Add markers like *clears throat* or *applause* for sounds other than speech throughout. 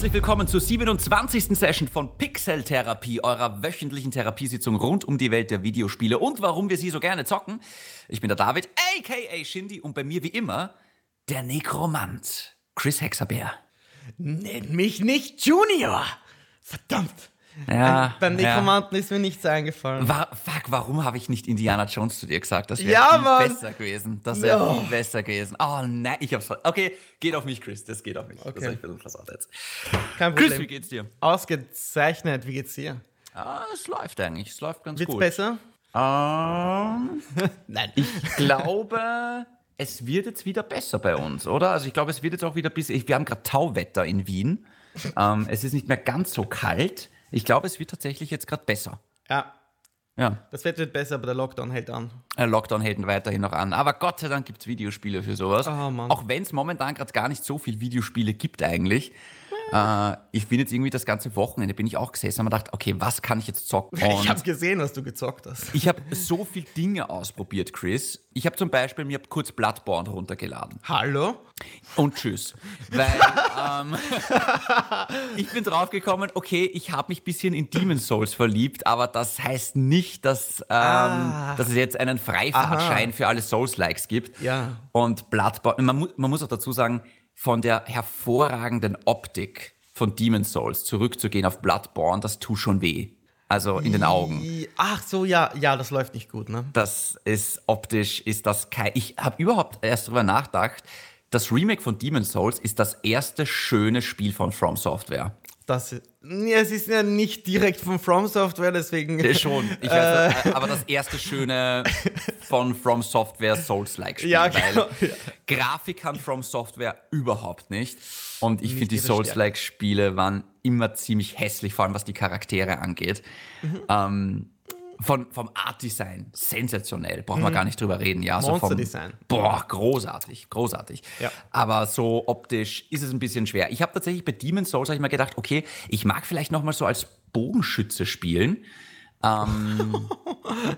Herzlich willkommen zur 27. Session von Pixel Therapie, eurer wöchentlichen Therapiesitzung rund um die Welt der Videospiele und warum wir sie so gerne zocken. Ich bin der David, aka Shindy, und bei mir wie immer der Nekromant, Chris Hexabeer. Nenn mich nicht Junior! Verdammt! Ja, Beim ja. Nekromanten ist mir nichts eingefallen. Wa fuck, warum habe ich nicht Indiana Jones zu dir gesagt? Das wäre Ja, Mann. besser gewesen. Das wäre Ja. viel besser gewesen. Oh nein, ich hab's ver- Okay, geht auf mich, Chris. Das geht auf mich. Das Okay. habe ich ein bisschen versaut jetzt. Kein Chris, wie Problem. geht's dir? Ausgezeichnet, wie geht's dir? Ah, es läuft eigentlich. Es läuft ganz Wird's gut. besser? Ähm, *laughs* Nein. ich glaube, es wird jetzt wieder besser bei uns, oder? Also ich glaube, es wird jetzt auch wieder bis. Wir haben gerade Tauwetter in Wien. Ähm, es ist nicht mehr ganz so kalt. Ich glaube, es wird tatsächlich jetzt gerade besser. Ja, Ja. das Wetter wird besser, aber der Lockdown hält an. Äh, Lockdown hält weiterhin noch an. Aber Gott sei Dank gibt es Videospiele für sowas. Oh. Auch wenn es momentan gerade gar nicht so viel Videospiele gibt eigentlich. Äh, ich bin jetzt irgendwie das ganze Wochenende, bin ich auch gesessen und mir gedacht, okay, was kann ich jetzt zocken? Und *laughs* ich hab's gesehen, was du gezockt hast. ich habe so viele Dinge ausprobiert, Chris. Ich habe zum Beispiel mir kurz Bloodborne runtergeladen. Hallo? Und tschüss. Weil ähm, *laughs* ich bin draufgekommen, okay, ich habe mich ein bisschen in Demon's Souls verliebt, aber das heißt nicht, dass, ähm, Ah. dass es jetzt einen Freifahrtschein für alle Souls-Likes gibt. Ja. Und Bloodborne, man, mu man muss auch dazu sagen, von der hervorragenden Optik von Demon's Souls zurückzugehen auf Bloodborne, das tut schon weh. Also in den Augen. Ach so, ja, ja, das läuft nicht gut, ne? Das ist optisch, ist das kein. Ich habe überhaupt erst darüber nachgedacht. Das Remake von Demon's Souls ist das erste schöne Spiel von From Software. Das, ja, es ist ja nicht direkt von From Software, deswegen. Äh, Schon, ich weiß, äh, aber das erste schöne von From Software Souls-like Spiel. Ja, weil genau, ja. Grafik kann From Software überhaupt nicht. Und ich finde, die Souls-like Spiele waren immer ziemlich hässlich, vor allem was die Charaktere angeht. Mhm. Ähm, von, vom Art-Design sensationell, brauchen wir gar nicht drüber reden. Ja, so vom, Monster-Design. Boah, großartig, großartig. Ja. Aber so optisch ist es ein bisschen schwer. Ich habe tatsächlich bei Demon's Souls hab ich mir gedacht, okay, ich mag vielleicht noch mal so als Bogenschütze spielen. Ähm,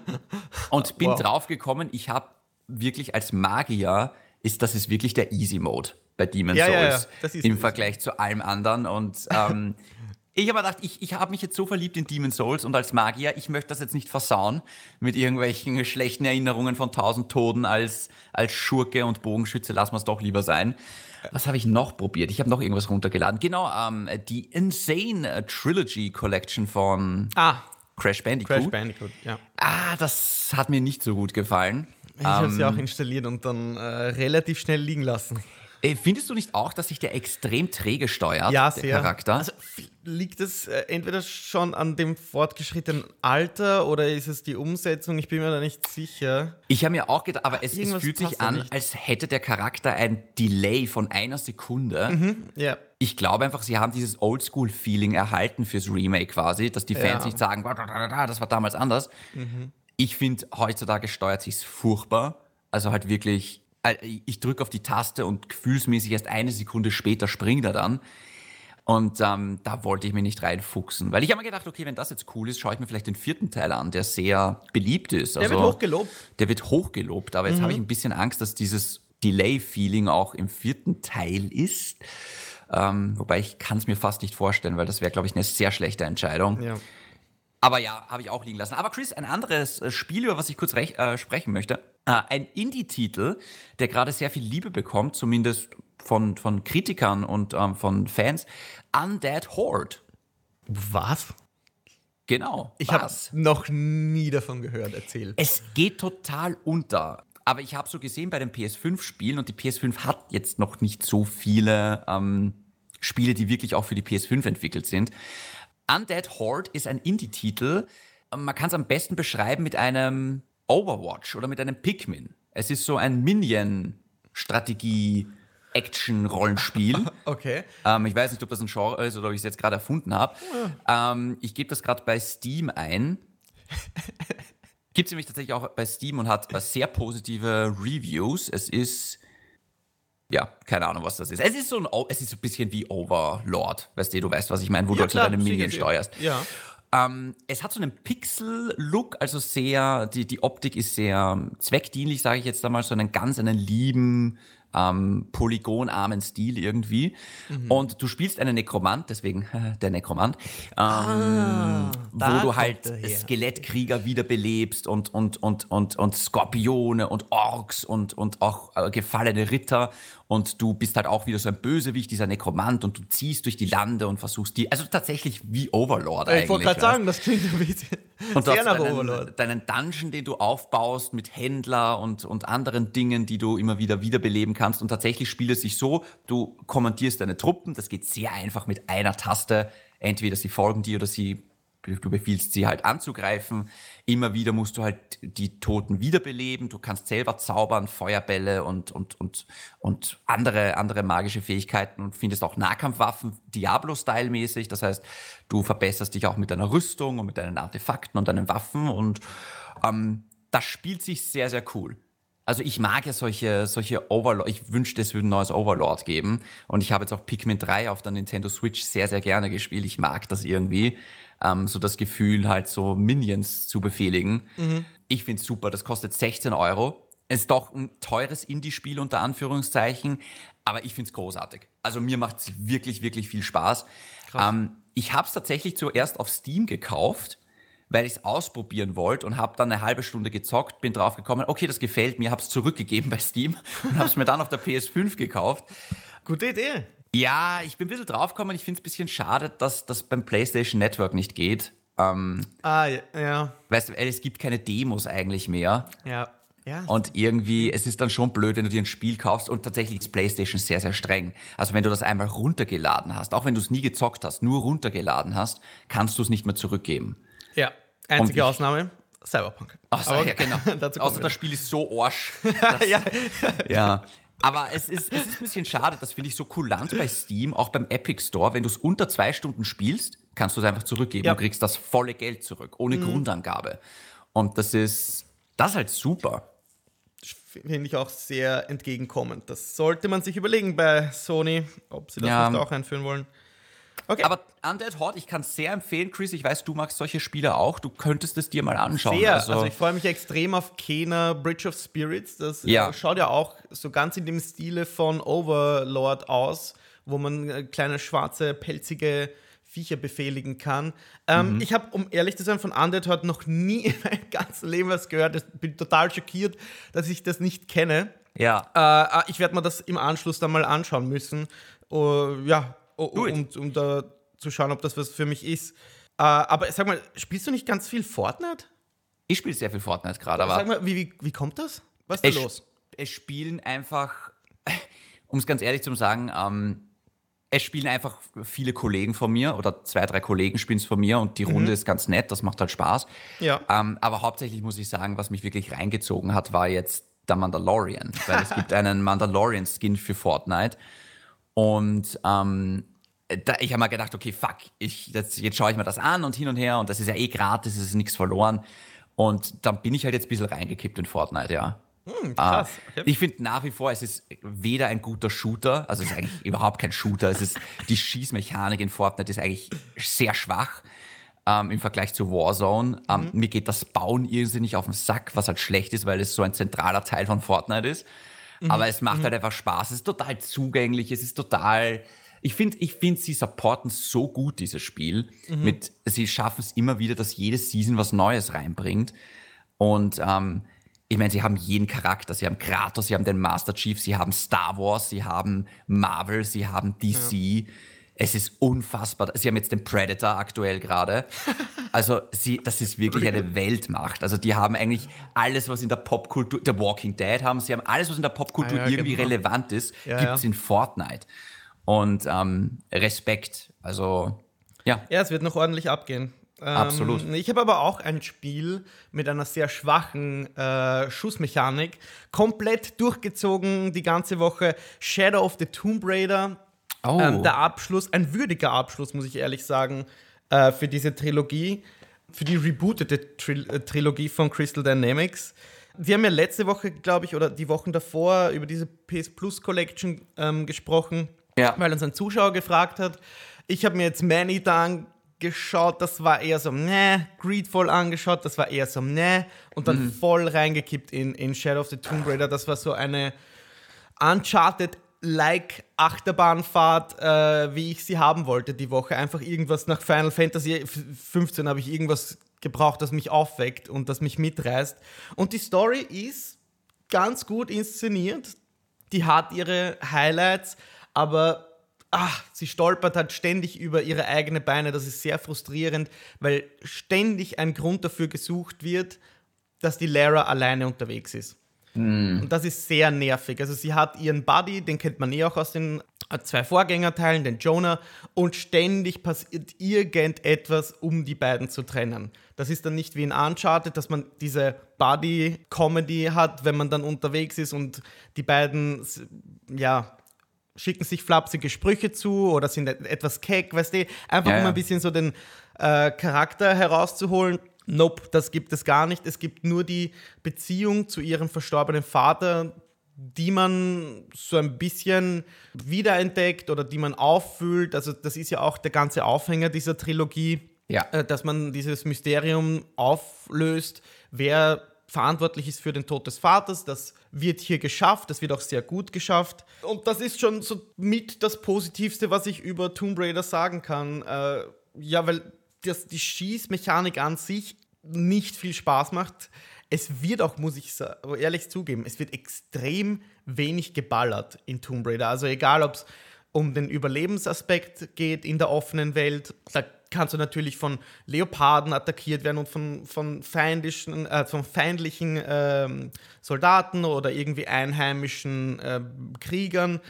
*laughs* und bin Wow. draufgekommen, ich habe wirklich als Magier, ist das ist wirklich der Easy Mode bei Demon's Ja, ja, Souls ja, ist im. Vergleich zu allem anderen. Und ähm, *laughs* ich habe gedacht, ich, ich habe mich jetzt so verliebt in Demon's Souls und als Magier, ich möchte das jetzt nicht versauen mit irgendwelchen *laughs* schlechten Erinnerungen von tausend Toten als, als Schurke und Bogenschütze, lassen wir es doch lieber sein. Was habe ich noch probiert? Ich habe noch irgendwas runtergeladen. Genau, ähm, die Insane Trilogy Collection von Ah, Crash Bandicoot. Crash Bandicoot, ja. Ah, das hat mir nicht so gut gefallen. Ich habe Ähm, sie auch installiert und dann äh, relativ schnell liegen lassen. Äh, Findest du nicht auch, dass sich der extrem träge steuert, Ja, der sehr. Charakter? Also liegt es äh, entweder schon an dem fortgeschrittenen Alter oder ist es die Umsetzung? Ich bin mir da nicht sicher. ich habe mir auch gedacht, aber es, es fühlt sich an, nicht. als hätte der Charakter ein Delay von einer Sekunde. Ja. Ich glaube einfach, sie haben dieses Oldschool-Feeling erhalten fürs Remake quasi, dass die Fans Ja. Mhm. nicht sagen, "Wa, da, da, da, das war damals anders. Ich finde, heutzutage steuert sich's furchtbar. Also halt wirklich, ich drücke auf die Taste und gefühlsmäßig erst eine Sekunde später springt er dann. Und ähm, da wollte ich mich nicht reinfuchsen. Weil ich habe mir gedacht, okay, wenn das jetzt cool ist, schaue ich mir vielleicht den vierten Teil an, der sehr beliebt ist. Der Also, wird hochgelobt. Der wird hochgelobt, aber jetzt Mhm. habe ich ein bisschen Angst, dass dieses Delay-Feeling auch im vierten Teil ist. Ähm, wobei ich kann es mir fast nicht vorstellen, weil das wäre, glaube ich, eine sehr schlechte Entscheidung. Ja. Aber ja, habe ich auch liegen lassen. Aber Chris, ein anderes äh, Spiel, über was ich kurz äh, sprechen möchte. Äh, ein Indie-Titel, der gerade sehr viel Liebe bekommt, zumindest von, von Kritikern und ähm, von Fans. Undead Horde. Was? Genau. Ich habe noch nie davon gehört. Erzähl. Es geht total unter. Aber ich habe so gesehen bei den PS5-Spielen und die PS5 hat jetzt noch nicht so viele ähm, Spiele, die wirklich auch für die PS5 entwickelt sind. Undead Horde ist ein Indie-Titel. Man kann es am besten beschreiben mit einem Overwatch oder mit einem Pikmin. Es ist so ein Minion-Strategie- Action-Rollenspiel. *laughs* Okay. Ähm, ich weiß nicht, ob das ein Genre ist oder ob ich es jetzt gerade erfunden habe. Ähm, ich gebe das gerade bei Steam ein. *laughs* Gibt es nämlich tatsächlich auch bei Steam und hat sehr positive Reviews. Es ist, ja, keine Ahnung, was das ist. Es ist so ein, es ist so ein bisschen wie Overlord. Weißt du, du weißt, was ich meine, wo du halt klar, deine sicher, Minion steuerst. Ja. Ähm, es hat so einen Pixel-Look, also sehr, die, die Optik ist sehr zweckdienlich, sage ich jetzt einmal, so einen ganz einen lieben ähm, polygonarmen Stil irgendwie. Mhm. Und du spielst einen Nekromant, deswegen *laughs* der Nekromant, ähm, Ah, wo du halt er. Skelettkrieger wiederbelebst und, und, und, und, und Skorpione und Orks und, und auch äh, gefallene Ritter. Und du bist halt auch wieder so ein Bösewicht, dieser Nekromant, und du ziehst durch die Lande und versuchst die, also tatsächlich wie Overlord eigentlich. Ich wollte gerade sagen, das klingt ein bisschen und sehr nach deinen, Overlord. deinen Dungeon, den du aufbaust mit Händler und, und anderen Dingen, die du immer wieder wiederbeleben kannst. Und tatsächlich spielt es sich so, du kommandierst deine Truppen, das geht sehr einfach mit einer Taste. Entweder sie folgen dir oder sie, du befiehlst sie halt anzugreifen. Immer wieder musst du halt die Toten wiederbeleben. Du kannst selber zaubern, Feuerbälle und, und, und, und andere, andere magische Fähigkeiten und findest auch Nahkampfwaffen Diablo-Style-mäßig. Das heißt, du verbesserst dich auch mit deiner Rüstung und mit deinen Artefakten und deinen Waffen und ähm, das spielt sich sehr, sehr cool. Also ich mag ja solche, solche Overlord, ich wünschte, es würde ein neues Overlord geben. Und ich habe jetzt auch Pikmin 3 auf der Nintendo Switch sehr, sehr gerne gespielt. Ich mag das irgendwie. Ähm, so das Gefühl, halt so Minions zu befehligen. Ich finde es super, das kostet 16 Euro. Ist doch ein teures Indie-Spiel unter Anführungszeichen, aber ich finde es großartig. Also mir macht es wirklich, wirklich viel Spaß. Ähm, ich habe es tatsächlich zuerst auf Steam gekauft weil ich es ausprobieren wollte und habe dann eine halbe Stunde gezockt, bin drauf gekommen, okay, das gefällt mir, habe es zurückgegeben bei Steam *laughs* und habe es mir dann auf der PS5 gekauft. Gute Idee. Ja, ich bin ein bisschen draufgekommen, ich finde es ein bisschen schade, dass das beim PlayStation Network nicht geht. Ähm, Ah, ja, ja. weißt du, es gibt keine Demos eigentlich mehr. Ja. ja. Und irgendwie, es ist dann schon blöd, wenn du dir ein Spiel kaufst und tatsächlich ist PlayStation sehr, sehr streng. Also wenn du das einmal runtergeladen hast, auch wenn du es nie gezockt hast, nur runtergeladen hast, kannst du es nicht mehr zurückgeben. ja. Einzige ich- Ausnahme, Cyberpunk. Ach so, ja, genau. *laughs* Außer das Spiel ist so arsch. *laughs* dass- ja. ja. Aber es ist, es ist ein bisschen schade, das finde ich so kulant bei Steam, auch beim Epic Store. Wenn du es unter zwei Stunden spielst, kannst du es einfach zurückgeben Ja. Mhm. und kriegst das volle Geld zurück, ohne Grundangabe. Und das ist, das ist halt super. Finde ich auch sehr entgegenkommend. Das sollte man sich überlegen bei Sony, ob sie das Ja. nicht auch einführen wollen. Okay. Aber Undead Horde, ich kann es sehr empfehlen, Chris. Ich weiß, du magst solche Spiele auch. Du könntest es dir mal anschauen. Sehr. Also, ich freue mich extrem auf Kena Bridge of Spirits. Das Ja. äh, schaut ja auch so ganz in dem Stile von Overlord aus, wo man äh, kleine schwarze, pelzige Viecher befehligen kann. Ähm, Ich habe, um ehrlich zu sein, von Undead Horde noch nie *laughs* in meinem ganzen Leben was gehört. Ich bin total schockiert, dass ich das nicht kenne. ja. Äh, äh, ich werde mir das im Anschluss dann mal anschauen müssen. Uh, ja. Um, um da zu schauen, ob das was für mich ist. Äh, aber sag mal, spielst du nicht ganz viel Fortnite? Ich spiele sehr viel Fortnite gerade, aber Sag mal, wie, wie, wie kommt das? Was ist da es, los? es spielen einfach, *laughs* um es ganz ehrlich zu sagen, ähm, es spielen einfach viele Kollegen von mir oder zwei, drei Kollegen spielen es von mir und die Runde ist ganz nett, das macht halt Spaß. Ja. Ähm, aber hauptsächlich muss ich sagen, was mich wirklich reingezogen hat, war jetzt der Mandalorian, weil es *laughs* gibt einen Mandalorian-Skin für Fortnite und ähm, da, ich habe mal gedacht, okay, fuck, ich, das, jetzt schaue ich mir das an und hin und her und das ist ja eh gratis, es ist nichts verloren. Und dann bin ich halt jetzt ein bisschen reingekippt in Fortnite, ja. Krass. Ah, Okay. Ich finde nach wie vor, es ist weder ein guter Shooter, also es ist eigentlich *laughs* überhaupt kein Shooter. Es ist die Schießmechanik in Fortnite ist eigentlich sehr schwach ähm, im Vergleich zu Warzone. Ähm, Mir geht das Bauen irrsinnig auf den Sack, was halt schlecht ist, weil es so ein zentraler Teil von Fortnite ist. Aber es macht halt einfach Spaß. Es ist total zugänglich. Es ist total. Ich finde, ich find, sie supporten so gut dieses Spiel. Mit, sie schaffen es immer wieder, dass jede Season was Neues reinbringt. Und ähm, ich meine, sie haben jeden Charakter. Sie haben Kratos, sie haben den Master Chief, sie haben Star Wars, sie haben Marvel, sie haben DC. Es ist unfassbar. Sie haben jetzt den Predator aktuell gerade. *laughs* Also, sie, das ist wirklich eine Weltmacht. Also, die haben eigentlich alles, was in der Popkultur, The Walking Dead haben, sie haben alles, was in der Popkultur Ah ja, irgendwie genau. relevant ist, Ja, gibt es ja. in Fortnite. Und ähm, Respekt. Also, ja. Ja, es wird noch ordentlich abgehen. Ähm, Absolut. Ich habe aber auch ein Spiel mit einer sehr schwachen äh, Schussmechanik komplett durchgezogen die ganze Woche. Shadow of the Tomb Raider. Oh. Ähm, der Abschluss, ein würdiger Abschluss, muss ich ehrlich sagen, äh, für diese Trilogie, für die rebootete Tril äh, Trilogie von Crystal Dynamics. Wir haben ja letzte Woche, glaube ich, oder die Wochen davor über diese PS Plus Collection ähm, gesprochen, Ja. weil uns ein Zuschauer gefragt hat. Ich habe mir jetzt Man-Eater angeschaut, das war eher so, ne, Greedfall angeschaut, das war eher so, ne, und dann voll reingekippt in, in Shadow of the Tomb Raider. Das war so eine Uncharted like Achterbahnfahrt, äh, wie ich sie haben wollte die Woche. Einfach irgendwas nach Final Fantasy 15 habe ich irgendwas gebraucht, das mich aufweckt und das mich mitreißt. Und die Story ist ganz gut inszeniert. Die hat ihre Highlights, aber ach, sie stolpert halt ständig über ihre eigenen Beine. Das ist sehr frustrierend, weil ständig ein Grund dafür gesucht wird, dass die Lara alleine unterwegs ist. Mm. Und das ist sehr nervig. Also sie hat ihren Buddy, den kennt man eh auch aus den äh, zwei Vorgängerteilen, den Jonah, und ständig passiert irgendetwas, um die beiden zu trennen. Das ist dann nicht wie in Uncharted, dass man diese Buddy-Comedy hat, wenn man dann unterwegs ist und die beiden, ja, schicken sich flapsige Sprüche zu oder sind etwas keck, weißt du, einfach ja, um ein bisschen so den äh, Charakter herauszuholen. Nope, das gibt es gar nicht. Es gibt nur die Beziehung zu ihrem verstorbenen Vater, die man so ein bisschen wiederentdeckt oder die man auffüllt. Also das ist ja auch der ganze Aufhänger dieser Trilogie, ja. äh, dass man dieses Mysterium auflöst, wer verantwortlich ist für den Tod des Vaters. Das wird hier geschafft, das wird auch sehr gut geschafft. Und das ist schon so mit das Positivste, was ich über Tomb Raider sagen kann. Äh, ja, weil das, die Schießmechanik an sich nicht viel Spaß macht. Es wird auch, muss ich ehrlich zugeben, es wird extrem wenig geballert in Tomb Raider. Also egal, ob es um den Überlebensaspekt geht in der offenen Welt, da kannst du natürlich von Leoparden attackiert werden und von, von, feindlichen, äh, von feindlichen äh, Soldaten oder irgendwie einheimischen äh, Kriegern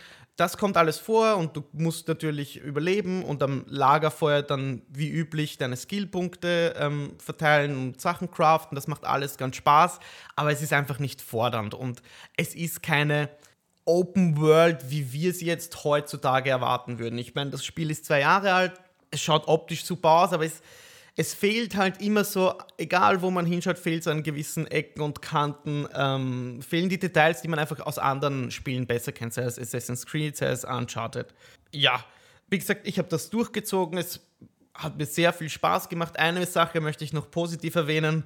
das kommt alles vor und du musst natürlich überleben und am Lagerfeuer dann wie üblich deine Skillpunkte ähm, verteilen und Sachen craften. Das macht alles ganz Spaß, aber es ist einfach nicht fordernd und es ist keine Open World, wie wir sie jetzt heutzutage erwarten würden. Ich meine, das Spiel ist zwei Jahre alt, es schaut optisch super aus, aber es es fehlt halt immer so, egal wo man hinschaut, fehlt so an gewissen Ecken und Kanten, ähm, fehlen die Details, die man einfach aus anderen Spielen besser kennt, sei es Assassin's Creed, sei es Uncharted. Ja, wie gesagt, ich habe das durchgezogen, es hat mir sehr viel Spaß gemacht. Eine Sache möchte ich noch positiv erwähnen.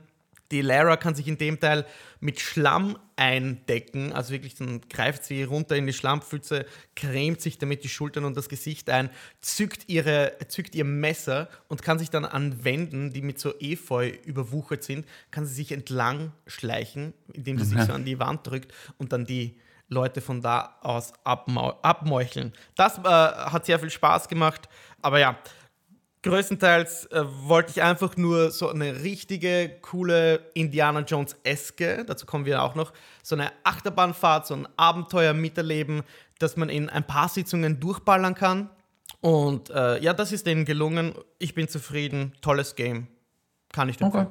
Die Lara kann sich in dem Teil mit Schlamm eindecken, also wirklich dann greift sie runter in die Schlammpfütze, cremt sich damit die Schultern und das Gesicht ein, zückt, ihre, zückt ihr Messer und kann sich dann an Wänden, die mit so Efeu überwuchert sind, kann sie sich entlang schleichen, indem sie mhm. sich so an die Wand drückt und dann die Leute von da aus abmeucheln. Das äh, hat sehr viel Spaß gemacht, aber ja, größtenteils äh, wollte ich einfach nur so eine richtige, coole Indiana Jones-eske, dazu kommen wir auch noch, so eine Achterbahnfahrt, so ein Abenteuer miterleben, dass man in ein paar Sitzungen durchballern kann. Und äh, ja, das ist denen gelungen. Ich bin zufrieden. Tolles Game. Kann ich empfehlen.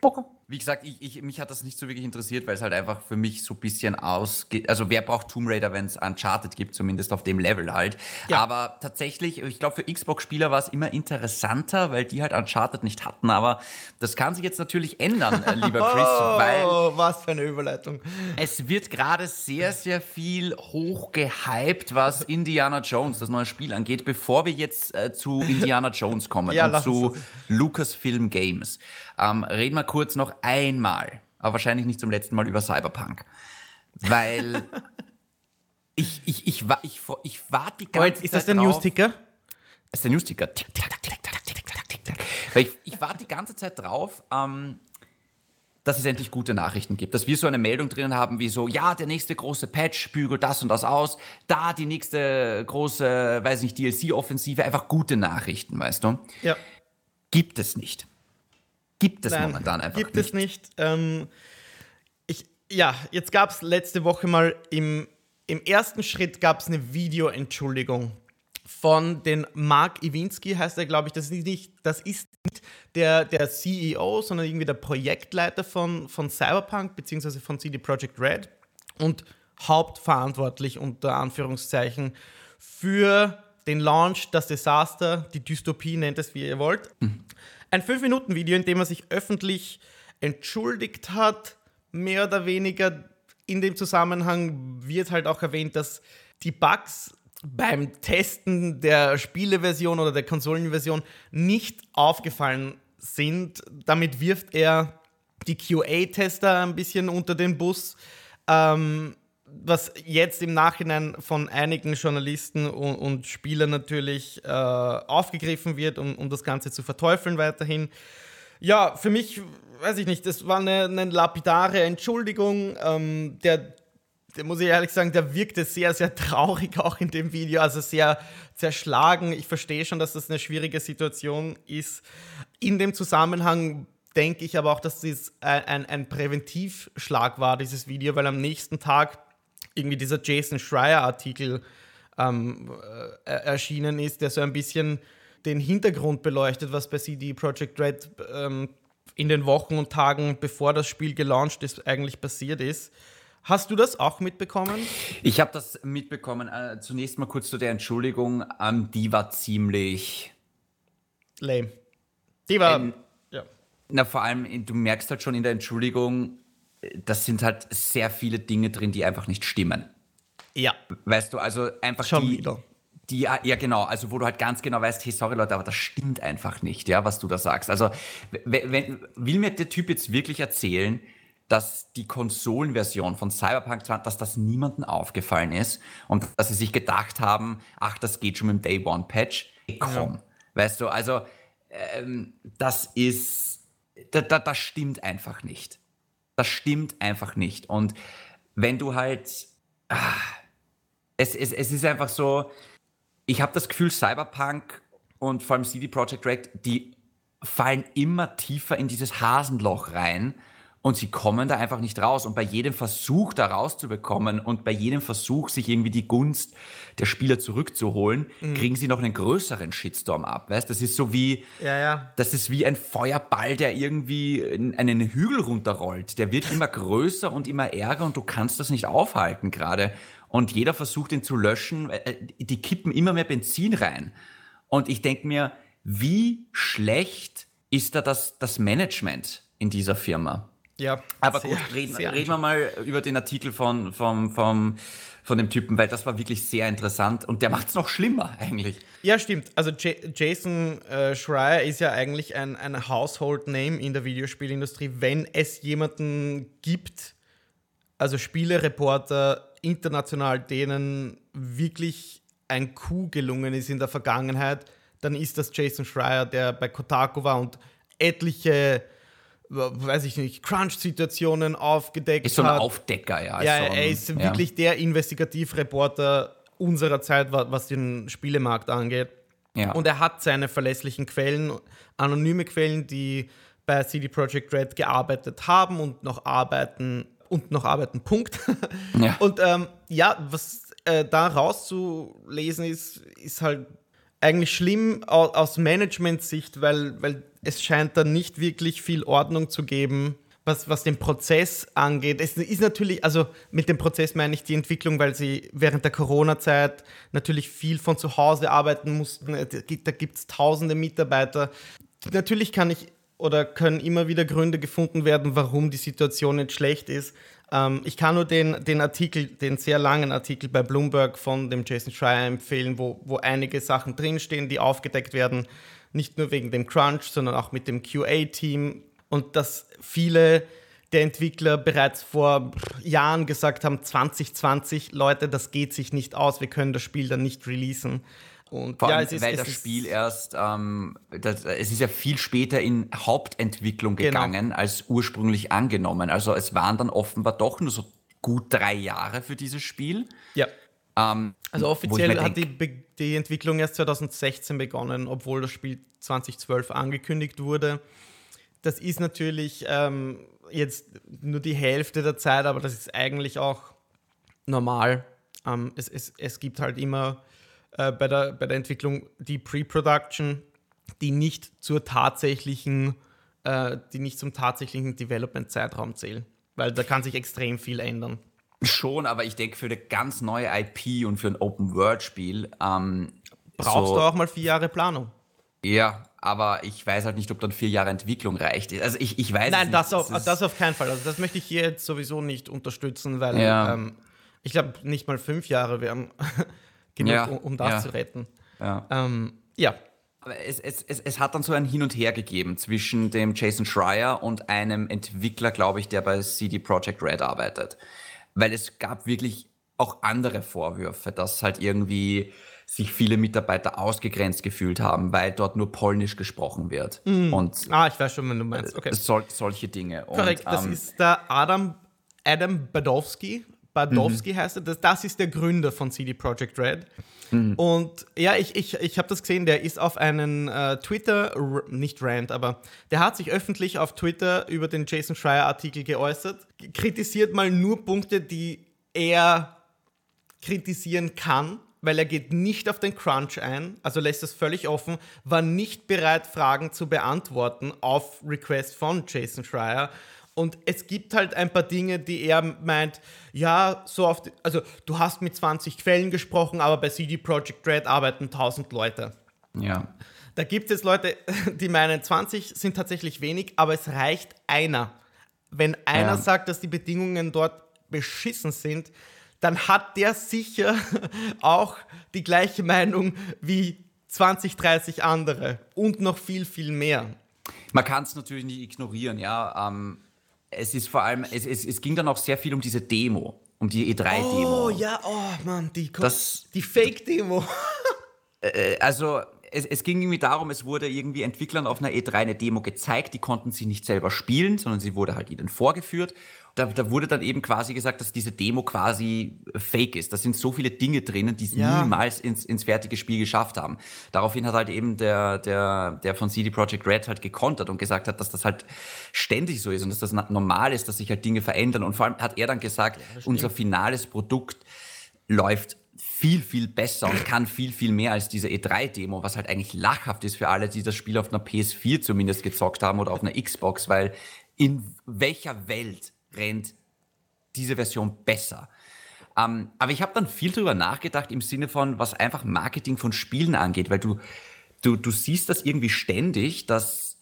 Okay. okay wie gesagt, ich, ich, mich hat das nicht so wirklich interessiert, weil es halt einfach für mich so ein bisschen ausgeht. Also wer braucht Tomb Raider, wenn es Uncharted gibt, zumindest auf dem Level halt. Ja. Aber tatsächlich, ich glaube, für Xbox-Spieler war es immer interessanter, weil die halt Uncharted nicht hatten. Aber das kann sich jetzt natürlich ändern, äh, lieber *laughs* Chris, oh, weil. Was für eine Überleitung. Es wird gerade sehr, sehr viel hochgehypt, was Indiana Jones, das neue Spiel angeht, bevor wir jetzt äh, zu Indiana Jones kommen *laughs* ja, und zu Lucasfilm Games. Ähm, reden wir kurz noch einmal, aber wahrscheinlich nicht zum letzten Mal über Cyberpunk. Weil *laughs* ich, ich, ich, war, ich, ich warte die ganze oh, Ist das der Newsticker? Das ist der Newsticker. Ich, ich warte die ganze Zeit drauf, ähm, dass es endlich gute Nachrichten gibt. Dass wir so eine Meldung drin haben, wie so, ja, der nächste große Patch bügelt das und das aus, da die nächste große, weiß nicht, DLC-Offensive, einfach gute Nachrichten, weißt du? Ja. Gibt es nicht. Gibt es Nein, momentan einfach gibt nicht. Gibt es nicht. Ähm, ich, ja, jetzt gab es letzte Woche mal im, im ersten Schritt gab es eine Video-Entschuldigung von den Mark Iwinski, heißt er, glaube ich. Das ist nicht, das ist nicht der, der CEO, sondern irgendwie der Projektleiter von, von Cyberpunk bzw. von CD Projekt Red und hauptverantwortlich unter Anführungszeichen für den Launch, das Desaster, die Dystopie, nennt es wie ihr wollt. Mhm. Ein 5-Minuten-Video, in dem er sich öffentlich entschuldigt hat, mehr oder weniger. In dem Zusammenhang wird halt auch erwähnt, dass die Bugs beim Testen der Spieleversion oder der Konsolenversion nicht aufgefallen sind. Damit wirft er die QA-Tester ein bisschen unter den Bus. Ähm, was jetzt im Nachhinein von einigen Journalisten und, und Spielern natürlich äh, aufgegriffen wird, um, um das Ganze zu verteufeln weiterhin. Ja, für mich, weiß ich nicht, das war eine, eine lapidare Entschuldigung. Ähm, der, der, muss ich ehrlich sagen, der wirkte sehr, sehr traurig *laughs* auch in dem Video, also sehr zerschlagen. Ich verstehe schon, dass das eine schwierige Situation ist. In dem Zusammenhang denke ich aber auch, dass das ein, ein, ein Präventivschlag war, dieses Video, weil am nächsten Tag irgendwie dieser Jason Schreier-Artikel ähm, äh, erschienen ist, der so ein bisschen den Hintergrund beleuchtet, was bei CD Projekt Red ähm, in den Wochen und Tagen, bevor das Spiel gelauncht ist, eigentlich passiert ist. Hast du das auch mitbekommen? Ich habe das mitbekommen. Äh, zunächst mal kurz zu der Entschuldigung. Ähm, die war ziemlich lame. Die war. Ähm, ja. Na, vor allem, du merkst halt schon in der Entschuldigung, das sind halt sehr viele Dinge drin, die einfach nicht stimmen. Ja. Weißt du, also einfach Schon die, wieder. Die, ja, genau, also wo du halt ganz genau weißt, hey, sorry Leute, aber das stimmt einfach nicht, ja, was du da sagst. Also, wenn, will mir der Typ jetzt wirklich erzählen, dass die Konsolenversion von Cyberpunk 20, dass das niemandem aufgefallen ist und dass sie sich gedacht haben, ach, das geht schon mit dem Day One Patch. Hey, komm, ja. weißt du, also ähm, das ist, da, da, das stimmt einfach nicht. Das stimmt einfach nicht. Und wenn du halt, ah, es, es, es ist einfach so, ich habe das Gefühl, Cyberpunk und vor allem CD Projekt Red, die fallen immer tiefer in dieses Hasenloch rein und sie kommen da einfach nicht raus. Und bei jedem Versuch, da rauszubekommen und bei jedem Versuch, sich irgendwie die Gunst der Spieler zurückzuholen, mhm. kriegen sie noch einen größeren Shitstorm ab. Weißt? Das ist so wie, ja, ja. das ist wie ein Feuerball, der irgendwie einen Hügel runterrollt. Der wird immer größer und immer ärger und du kannst das nicht aufhalten gerade. Und jeder versucht ihn zu löschen. Äh, die kippen immer mehr Benzin rein. Und ich denke mir, wie schlecht ist da das, das Management in dieser Firma? Ja. Aber sehr, gut, reden, reden wir mal über den Artikel von, von, von, von dem Typen, weil das war wirklich sehr interessant und der macht es noch schlimmer eigentlich. Ja, stimmt. Also J Jason äh, Schreier ist ja eigentlich ein, ein Household Name in der Videospielindustrie, wenn es jemanden gibt, also Spielereporter international, denen wirklich ein Coup gelungen ist in der Vergangenheit, dann ist das Jason Schreier, der bei Kotaku war und etliche weiß ich nicht, Crunch-Situationen aufgedeckt ist so ein hat. Aufdecker, ja. Ja, so ein, er ist ja. wirklich der Investigativreporter unserer Zeit, was den Spielemarkt angeht. Ja. Und er hat seine verlässlichen Quellen, anonyme Quellen, die bei CD Projekt Red gearbeitet haben und noch arbeiten und noch arbeiten, Punkt. *laughs* Ja. Und ähm, ja, was äh, da rauszulesen ist, ist halt eigentlich schlimm aus Management-Sicht, weil, weil es scheint da nicht wirklich viel Ordnung zu geben, was, was den Prozess angeht. Es ist natürlich, also mit dem Prozess meine ich die Entwicklung, weil sie während der Corona-Zeit natürlich viel von zu Hause arbeiten mussten. Da gibt es tausende Mitarbeiter. Natürlich kann ich oder können immer wieder Gründe gefunden werden, warum die Situation nicht schlecht ist. Ähm, ich kann nur den, den Artikel, den sehr langen Artikel bei Bloomberg von dem Jason Schreier empfehlen, wo, wo einige Sachen drinstehen, die aufgedeckt werden. Nicht nur wegen dem Crunch, sondern auch mit dem QA-Team. Und dass viele der Entwickler bereits vor Jahren gesagt haben, 2020, Leute, das geht sich nicht aus, wir können das Spiel dann nicht releasen. Und Vor allem, ja, es ist, weil es das Spiel erst, ähm, das, es ist ja viel später in Hauptentwicklung genau. gegangen genau. als ursprünglich angenommen. Also es waren dann offenbar doch nur so gut drei Jahre für dieses Spiel. Ja. Ähm, also offiziell hat die, die Entwicklung erst 2016 begonnen, obwohl das Spiel 2012 angekündigt wurde. Das ist natürlich ähm, jetzt nur die Hälfte der Zeit, aber das ist eigentlich auch normal. Ähm, es, es, es gibt halt immer äh, bei, der, bei der Entwicklung die Pre-Production, die nicht zur tatsächlichen, äh, die nicht zum tatsächlichen Development-Zeitraum zählen. Weil da kann sich extrem viel ändern. Schon, aber ich denke, für eine ganz neue IP und für ein Open-World-Spiel ähm, brauchst so, du auch mal vier Jahre Planung. Ja, aber ich weiß halt nicht, ob dann vier Jahre Entwicklung reicht. Also ich, ich weiß Nein, nicht. das auf, das auf keinen Fall. Also das möchte ich hier jetzt sowieso nicht unterstützen, weil ja. ähm, ich glaube, nicht mal fünf Jahre wären *laughs* genug, ja, um, um, das ja. zu retten. Ja. Ähm, ja. Aber es, es, es, es, hat dann so ein Hin und Her gegeben zwischen dem Jason Schreier und einem Entwickler, glaube ich, der bei CD Projekt Red arbeitet. Weil es gab wirklich auch andere Vorwürfe, dass halt irgendwie sich viele Mitarbeiter ausgegrenzt gefühlt haben, weil dort nur Polnisch gesprochen wird. Mhm. Und ah, ich weiß schon, wenn du meinst. Okay. Sol solche Dinge. Korrekt, Und, das ähm, ist der Adam, Adam Badowski. Badowski mhm. heißt er. Das, das ist der Gründer von CD Projekt Red. Mhm. Und ja, ich, ich, ich habe das gesehen, der ist auf einen äh, Twitter, nicht Rant, aber der hat sich öffentlich auf Twitter über den Jason Schreier-Artikel geäußert, kritisiert mal nur Punkte, die er kritisieren kann weil er geht nicht auf den Crunch ein, also lässt es völlig offen, war nicht bereit, Fragen zu beantworten auf Request von Jason Schreier. Und es gibt halt ein paar Dinge, die er meint, ja, so oft, also du hast mit 20 Quellen gesprochen, aber bei CD Projekt Red arbeiten 1000 Leute. Ja. Da gibt es Leute, *laughs* die meinen, 20 sind tatsächlich wenig, aber es reicht einer. Wenn einer ja. sagt, dass die Bedingungen dort beschissen sind, dann hat der sicher *laughs* auch die gleiche Meinung wie 20, 30 andere und noch viel, viel mehr. Man kann es natürlich nicht ignorieren, ja. Ähm, es ist vor allem, es, es, es ging dann auch sehr viel um diese Demo, um die E3-Demo. Oh ja, oh Mann, die, die Fake-Demo. *laughs* Äh, äh, also es, es, ging irgendwie darum, es wurde irgendwie Entwicklern auf einer E3 eine Demo gezeigt, die konnten sie nicht selber spielen, sondern sie wurde halt ihnen vorgeführt da, da, wurde dann eben quasi gesagt, dass diese Demo quasi fake ist. Da sind so viele Dinge drinnen, die es ja. niemals ins, ins fertige Spiel geschafft haben. Daraufhin hat halt eben der, der, der von CD Projekt Red halt gekontert und gesagt hat, dass das halt ständig so ist und dass das normal ist, dass sich halt Dinge verändern. Und vor allem hat er dann gesagt, ja, unser finales Produkt läuft viel, viel besser und kann viel, viel mehr als diese E3-Demo, was halt eigentlich lachhaft ist für alle, die das Spiel auf einer PS4 zumindest gezockt haben oder auf einer Xbox, weil in welcher Welt rennt diese Version besser. Ähm, aber ich habe dann viel darüber nachgedacht im Sinne von, was einfach Marketing von Spielen angeht, weil du, du, du siehst das irgendwie ständig, dass,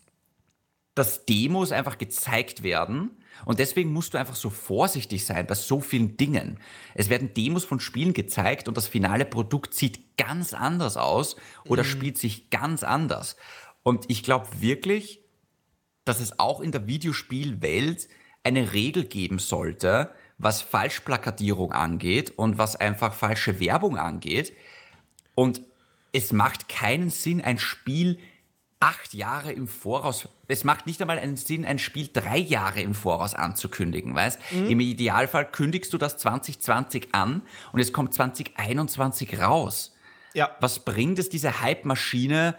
dass Demos einfach gezeigt werden. Und deswegen musst du einfach so vorsichtig sein bei so vielen Dingen. Es werden Demos von Spielen gezeigt und das finale Produkt sieht ganz anders aus oder mhm. spielt sich ganz anders. Und ich glaube wirklich, dass es auch in der Videospielwelt eine Regel geben sollte, was Falschplakatierung angeht und was einfach falsche Werbung angeht. Und es macht keinen Sinn, ein Spiel acht Jahre im Voraus, es macht nicht einmal einen Sinn, ein Spiel drei Jahre im Voraus anzukündigen, weißt? Mhm. Im Idealfall kündigst du das 2020 an und es kommt 2021 raus. Ja. Was bringt es, diese Hype-Maschine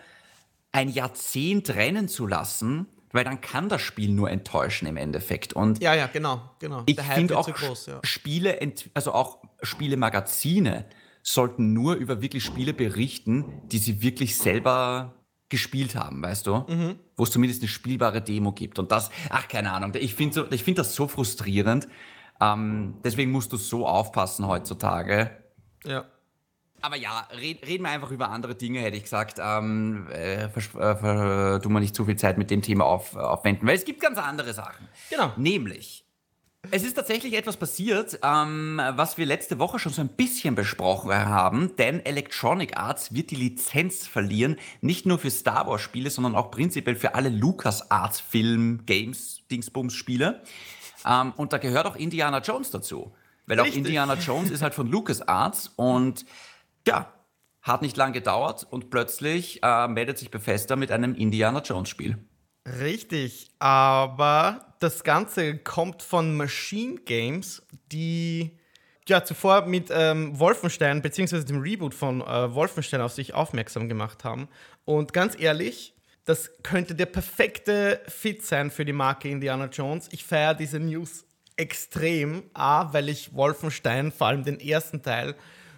ein Jahrzehnt rennen zu lassen, weil dann kann das Spiel nur enttäuschen im Endeffekt. Und ja, ja, genau, genau. Ich finde auch groß, ja. Spiele, also auch Spielemagazine sollten nur über wirklich Spiele berichten, die sie wirklich selber gespielt haben, weißt du? Mhm. Wo es zumindest eine spielbare Demo gibt. Und das, ach, keine Ahnung, ich finde so, find das so frustrierend. Ähm, deswegen musst du so aufpassen heutzutage. Ja aber ja, red, reden wir einfach über andere Dinge, hätte ich gesagt. Ähm, äh, äh, tun wir nicht zu viel Zeit mit dem Thema auf, aufwenden, weil es gibt ganz andere Sachen. Genau. Nämlich, es ist tatsächlich etwas passiert, ähm, was wir letzte Woche schon so ein bisschen besprochen haben, denn Electronic Arts wird die Lizenz verlieren, nicht nur für Star Wars Spiele, sondern auch prinzipiell für alle Lucas Arts Film, Games, Dingsbums Spiele. Ähm, und da gehört auch Indiana Jones dazu. Weil Richtig. auch Indiana Jones ist halt von Lucas Arts und ja, hat nicht lang gedauert und plötzlich äh, meldet sich Bethesda mit einem Indiana Jones Spiel. Richtig, aber das Ganze kommt von Machine Games, die ja zuvor mit ähm, Wolfenstein bzw. dem Reboot von äh, Wolfenstein auf sich aufmerksam gemacht haben. Und ganz ehrlich, das könnte der perfekte Fit sein für die Marke Indiana Jones. Ich feiere diese News extrem. A, weil ich Wolfenstein, vor allem den ersten Teil,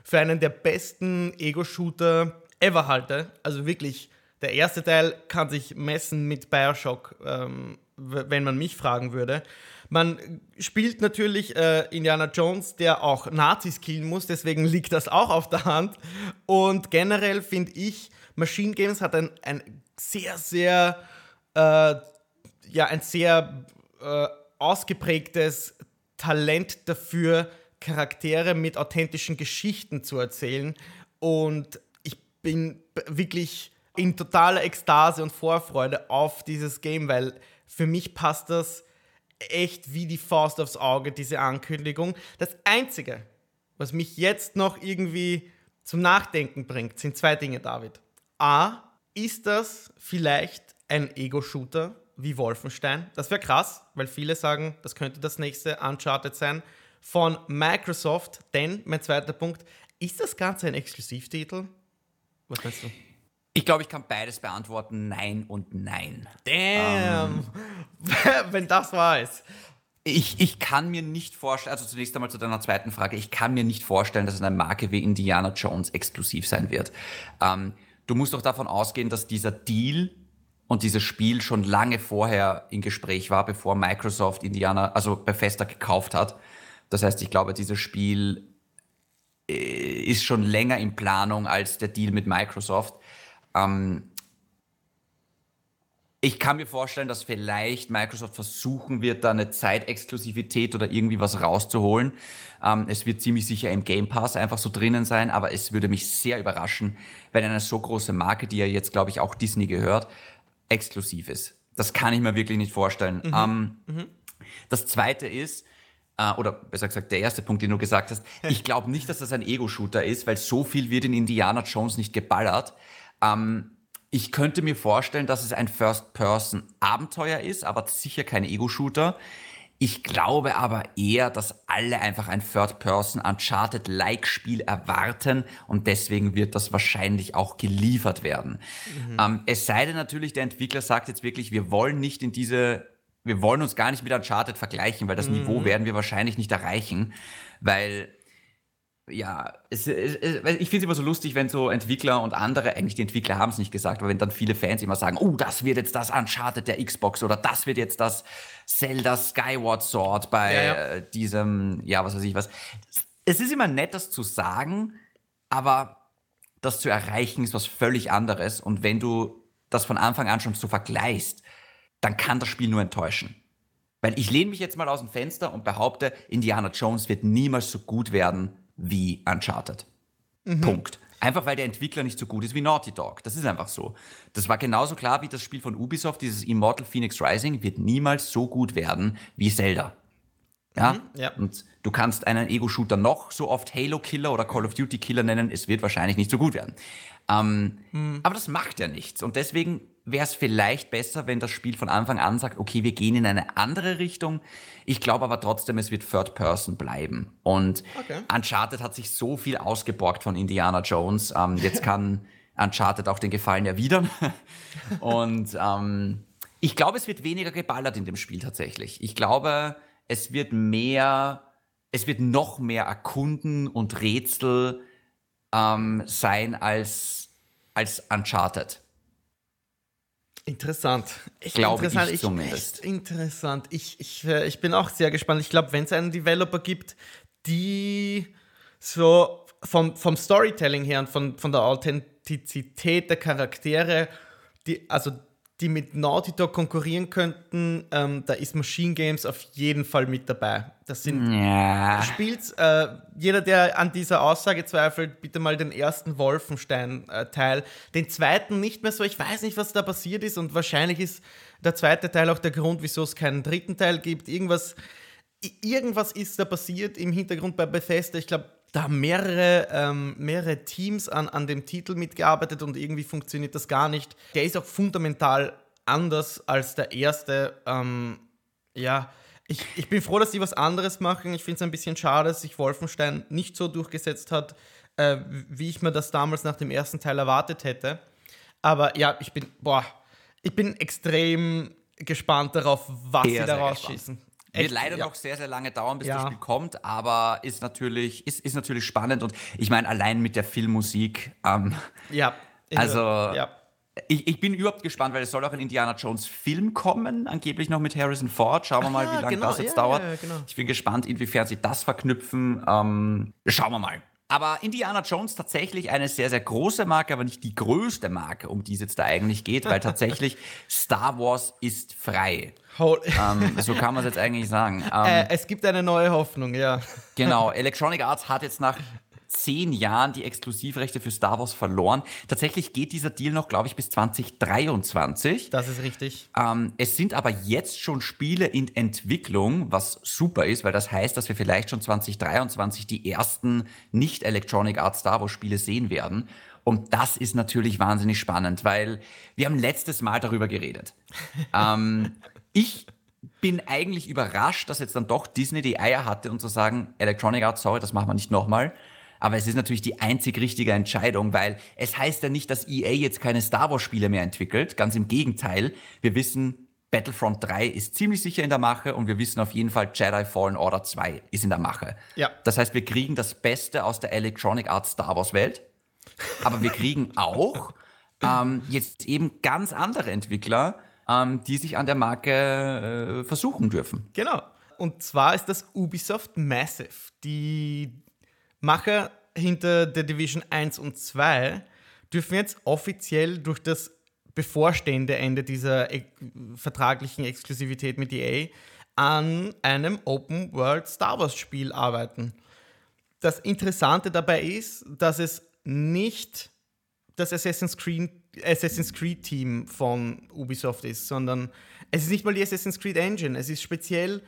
für einen der besten Ego-Shooter ever halte. Also wirklich, der erste Teil kann sich messen mit Bioshock, ähm, wenn man mich fragen würde. Man spielt natürlich äh, Indiana Jones, der auch Nazis killen muss, deswegen liegt das auch auf der Hand. Und generell finde ich, Machine Games hat ein, ein sehr, sehr, äh, ja, ein sehr äh, ausgeprägtes Talent dafür, Charaktere mit authentischen Geschichten zu erzählen. Und ich bin wirklich in totaler Ekstase und Vorfreude auf dieses Game, weil für mich passt das echt wie die Faust aufs Auge, diese Ankündigung. Das Einzige, was mich jetzt noch irgendwie zum Nachdenken bringt, sind zwei Dinge, David. A, ist das vielleicht ein Ego-Shooter wie Wolfenstein? Das wäre krass, weil viele sagen, das könnte das nächste Uncharted sein von Microsoft. Denn, mein zweiter Punkt, ist das Ganze ein Exklusivtitel? Was meinst du? Ich glaube, ich kann beides beantworten, nein und nein. Damn, ähm, *laughs* wenn das wahr ist. Ich, ich kann mir nicht vorstellen, also zunächst einmal zu deiner zweiten Frage, ich kann mir nicht vorstellen, dass es eine Marke wie Indiana Jones exklusiv sein wird. Ähm, du musst doch davon ausgehen, dass dieser Deal und dieses Spiel schon lange vorher in Gespräch war, bevor Microsoft Indiana, also Bethesda gekauft hat. Das heißt, ich glaube, dieses Spiel äh, ist schon länger in Planung als der Deal mit Microsoft. Ähm, ich kann mir vorstellen, dass vielleicht Microsoft versuchen wird, da eine Zeitexklusivität oder irgendwie was rauszuholen. Ähm, es wird ziemlich sicher im Game Pass einfach so drinnen sein, aber es würde mich sehr überraschen, wenn eine so große Marke, die ja jetzt, glaube ich, auch Disney gehört, exklusiv ist. Das kann ich mir wirklich nicht vorstellen. Mhm. Ähm, mhm. Das zweite ist, äh, oder besser gesagt, der erste Punkt, den du gesagt hast, ich glaube nicht, dass das ein Ego-Shooter ist, weil so viel wird in Indiana Jones nicht geballert. Ähm, ich könnte mir vorstellen, dass es ein First-Person-Abenteuer ist, aber sicher kein Ego-Shooter. Ich glaube aber eher, dass alle einfach ein Third-Person-Uncharted-like-Spiel erwarten und deswegen wird das wahrscheinlich auch geliefert werden. Mhm. Ähm, es sei denn natürlich, der Entwickler sagt jetzt wirklich, wir wollen nicht in diese, wir wollen uns gar nicht mit Uncharted vergleichen, weil das mhm. Niveau werden wir wahrscheinlich nicht erreichen, weil ja, es, es, ich finde es immer so lustig, wenn so Entwickler und andere, eigentlich die Entwickler haben es nicht gesagt, aber wenn dann viele Fans immer sagen, oh, das wird jetzt das Uncharted der Xbox oder das wird jetzt das Zelda Skyward Sword bei ja, ja. Äh, diesem, ja, was weiß ich was. Es ist immer nett, das zu sagen, aber das zu erreichen ist was völlig anderes und wenn du das von Anfang an schon so vergleichst, dann kann das Spiel nur enttäuschen. Weil ich lehne mich jetzt mal aus dem Fenster und behaupte, Indiana Jones wird niemals so gut werden wie Uncharted. Mhm. Punkt. Einfach weil der Entwickler nicht so gut ist wie Naughty Dog. Das ist einfach so. Das war genauso klar wie das Spiel von Ubisoft, dieses Immortal Phoenix Rising, wird niemals so gut werden wie Zelda. Ja? Mhm, ja. Und du kannst einen Ego-Shooter noch so oft Halo-Killer oder Call of Duty-Killer nennen, es wird wahrscheinlich nicht so gut werden. Ähm, mhm. Aber das macht ja nichts. Und deswegen wäre es vielleicht besser, wenn das Spiel von Anfang an sagt, okay, wir gehen in eine andere Richtung. Ich glaube aber trotzdem, es wird Third Person bleiben. Und okay. Uncharted hat sich so viel ausgeborgt von Indiana Jones. Ähm, jetzt kann *laughs* Uncharted auch den Gefallen erwidern. *laughs* Und ähm, ich glaube, es wird weniger geballert in dem Spiel tatsächlich. Ich glaube, es wird mehr, es wird noch mehr erkunden und Rätsel ähm, sein als, als Uncharted. Interessant. Ich glaube interessant. ich zumindest. Interessant. Ich, ich, äh, ich bin auch sehr gespannt. Ich glaube, wenn es einen Developer gibt, die so vom, vom Storytelling her und von, von der Authentizität der Charaktere, die, also die mit Naughty Dog konkurrieren könnten, ähm, da ist Machine Games auf jeden Fall mit dabei. Das sind ja. Spiels. Äh, jeder, der an dieser Aussage zweifelt, bitte mal den ersten Wolfenstein-Teil. den zweiten nicht mehr so. Ich weiß nicht, was da passiert ist und wahrscheinlich ist der zweite Teil auch der Grund, wieso es keinen dritten Teil gibt. Irgendwas, irgendwas ist da passiert im Hintergrund bei Bethesda. Ich glaube, da haben mehrere, ähm, mehrere Teams an, an dem Titel mitgearbeitet und irgendwie funktioniert das gar nicht. Der ist auch fundamental anders als der erste. Ähm, ja, ich, ich bin froh, dass sie was anderes machen. Ich finde es ein bisschen schade, dass sich Wolfenstein nicht so durchgesetzt hat, äh, wie ich mir das damals nach dem ersten Teil erwartet hätte. Aber ja, ich bin, boah, ich bin extrem gespannt darauf, was sehr, sie da rausschießen. Wird leider ja. noch sehr, sehr lange dauern, bis ja. das Spiel kommt, aber ist natürlich, ist, ist natürlich spannend und ich meine, allein mit der Filmmusik. Ähm, ja. Also, ja. Ich, ich bin überhaupt gespannt, weil es soll auch ein Indiana Jones Film kommen, angeblich noch mit Harrison Ford. Schauen wir mal, Aha, wie lange genau, das jetzt dauert. Genau. Ich bin gespannt, inwiefern sie das verknüpfen. Ähm, schauen wir mal. Aber Indiana Jones tatsächlich eine sehr, sehr große Marke, aber nicht die größte Marke, um die es jetzt da eigentlich geht, weil tatsächlich *laughs* Star Wars ist frei. ähm, so kann man es jetzt eigentlich sagen. *laughs* Ähm, äh, es gibt eine neue Hoffnung, ja. Genau, Electronic Arts hat jetzt nach zehn Jahren die Exklusivrechte für Star Wars verloren. Tatsächlich geht dieser Deal noch, glaube ich, bis 2023. Das ist richtig. Ähm, es sind aber jetzt schon Spiele in Entwicklung, was super ist, weil das heißt, dass wir vielleicht schon 2023 die ersten nicht Electronic Arts Star Wars Spiele sehen werden. Und das ist natürlich wahnsinnig spannend, weil wir haben letztes Mal darüber geredet. *laughs* ähm, ich bin eigentlich überrascht, dass jetzt dann doch Disney die Eier hatte und zu sagen, Electronic Arts, sorry, das machen wir nicht nochmal. Aber es ist natürlich die einzig richtige Entscheidung, weil es heißt ja nicht, dass EA jetzt keine Star Wars Spiele mehr entwickelt. Ganz im Gegenteil. Wir wissen, Battlefront 3 ist ziemlich sicher in der Mache und wir wissen auf jeden Fall, Jedi Fallen Order 2 ist in der Mache. Ja. Das heißt, wir kriegen das Beste aus der Electronic Arts Star Wars Welt. Aber wir kriegen *laughs* auch ähm, jetzt eben ganz andere Entwickler, ähm, die sich an der Marke äh, versuchen dürfen. Genau. Und zwar ist das Ubisoft Massive. Die Macher hinter The Division 1 und 2 dürfen jetzt offiziell durch das bevorstehende Ende dieser e vertraglichen Exklusivität mit EA an einem Open World Star Wars Spiel arbeiten. Das Interessante dabei ist, dass es nicht das Assassin's Creed, Assassin's Creed Team von Ubisoft ist, sondern es ist nicht mal die Assassin's Creed Engine. Es ist speziell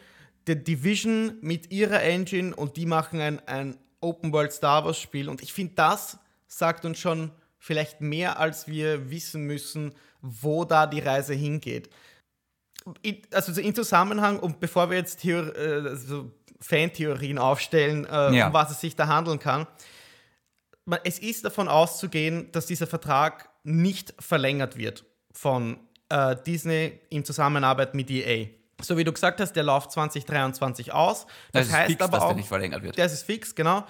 The Division mit ihrer Engine und die machen ein, ein Open World Star Wars Spiel. Und ich finde, das sagt uns schon vielleicht mehr, als wir wissen müssen, wo da die Reise hingeht. Also in Zusammenhang, und bevor wir jetzt Theor also Fantheorien aufstellen, äh, ja. um was es sich da handeln kann, es ist davon auszugehen, dass dieser Vertrag nicht verlängert wird von äh, Disney in Zusammenarbeit mit EA. So wie du gesagt hast, der läuft 2023 aus. Das, das heißt fix, aber dass auch, der nicht verlängert wird. Das ist fix, genau.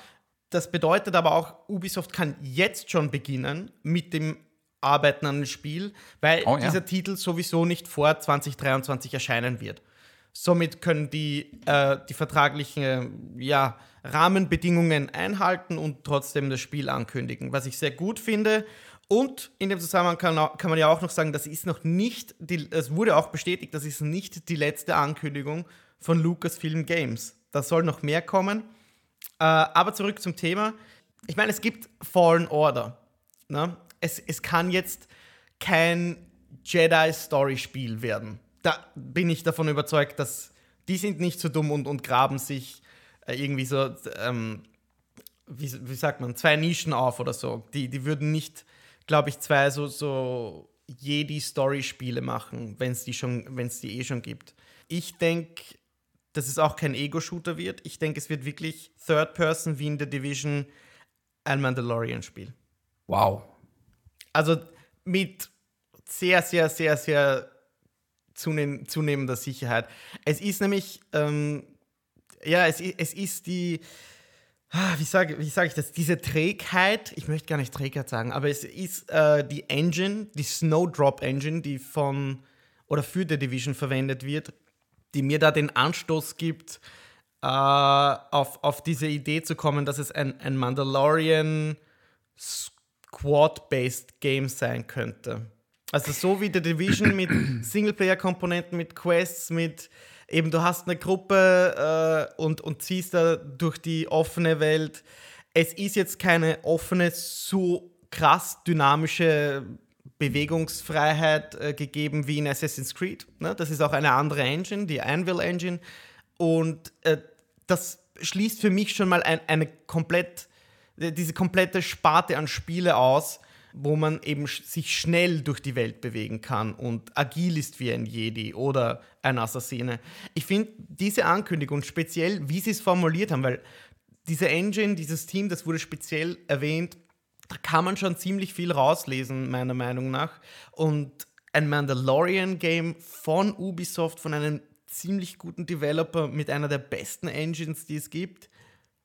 Das bedeutet aber auch, Ubisoft kann jetzt schon beginnen mit dem Arbeiten an dem Spiel, weil oh, ja. dieser Titel sowieso nicht vor 2023 erscheinen wird. Somit können die äh, die vertraglichen ja, Rahmenbedingungen einhalten und trotzdem das Spiel ankündigen, was ich sehr gut finde. Und in dem Zusammenhang kann, kann, man ja auch noch sagen, das ist noch nicht, es wurde auch bestätigt, das ist nicht die letzte Ankündigung von Lucasfilm Games. Da soll noch mehr kommen. Äh, aber zurück zum Thema. Ich meine, es gibt Fallen Order. Ne? Es, es kann jetzt kein Jedi-Story-Spiel werden. Da bin ich davon überzeugt, dass die sind nicht so dumm und, und graben sich äh, irgendwie so, ähm, wie, wie sagt man, zwei Nischen auf oder so. Die, die würden nicht glaube ich, zwei so, so Jedi-Story-Spiele machen, wenn es die, die eh schon gibt. Ich denke, dass es auch kein Ego-Shooter wird. Ich denke, es wird wirklich Third Person wie in The Division ein Mandalorian-Spiel. Wow. Also mit sehr, sehr, sehr, sehr zunehm zunehmender Sicherheit. Es ist nämlich, ähm, ja, es, es ist die wie sage wie sag ich das, diese Trägheit, ich möchte gar nicht Trägheit sagen, aber es ist äh, die Engine, die Snowdrop Engine, die von oder für The Division verwendet wird, die mir da den Anstoß gibt, äh, auf, auf diese Idee zu kommen, dass es ein, ein Mandalorian Squad-based Game sein könnte. Also so wie The Division mit *clears throat* Singleplayer-Komponenten, mit Quests, mit eben du hast eine Gruppe äh, und, und ziehst da durch die offene Welt. Es ist jetzt keine offene, so krass dynamische Bewegungsfreiheit äh, gegeben wie in Assassin's Creed. Ne? Das ist auch eine andere Engine, die Anvil Engine. Und äh, das schließt für mich schon mal ein, eine komplett, diese komplette Sparte an Spiele aus, wo man eben sich schnell durch die Welt bewegen kann und agil ist wie ein Jedi oder ein Assassine. Ich finde diese Ankündigung speziell, wie sie es formuliert haben, weil diese Engine, dieses Team, das wurde speziell erwähnt, da kann man schon ziemlich viel rauslesen, meiner Meinung nach. Und ein Mandalorian-Game von Ubisoft, von einem ziemlich guten Developer mit einer der besten Engines, die es gibt,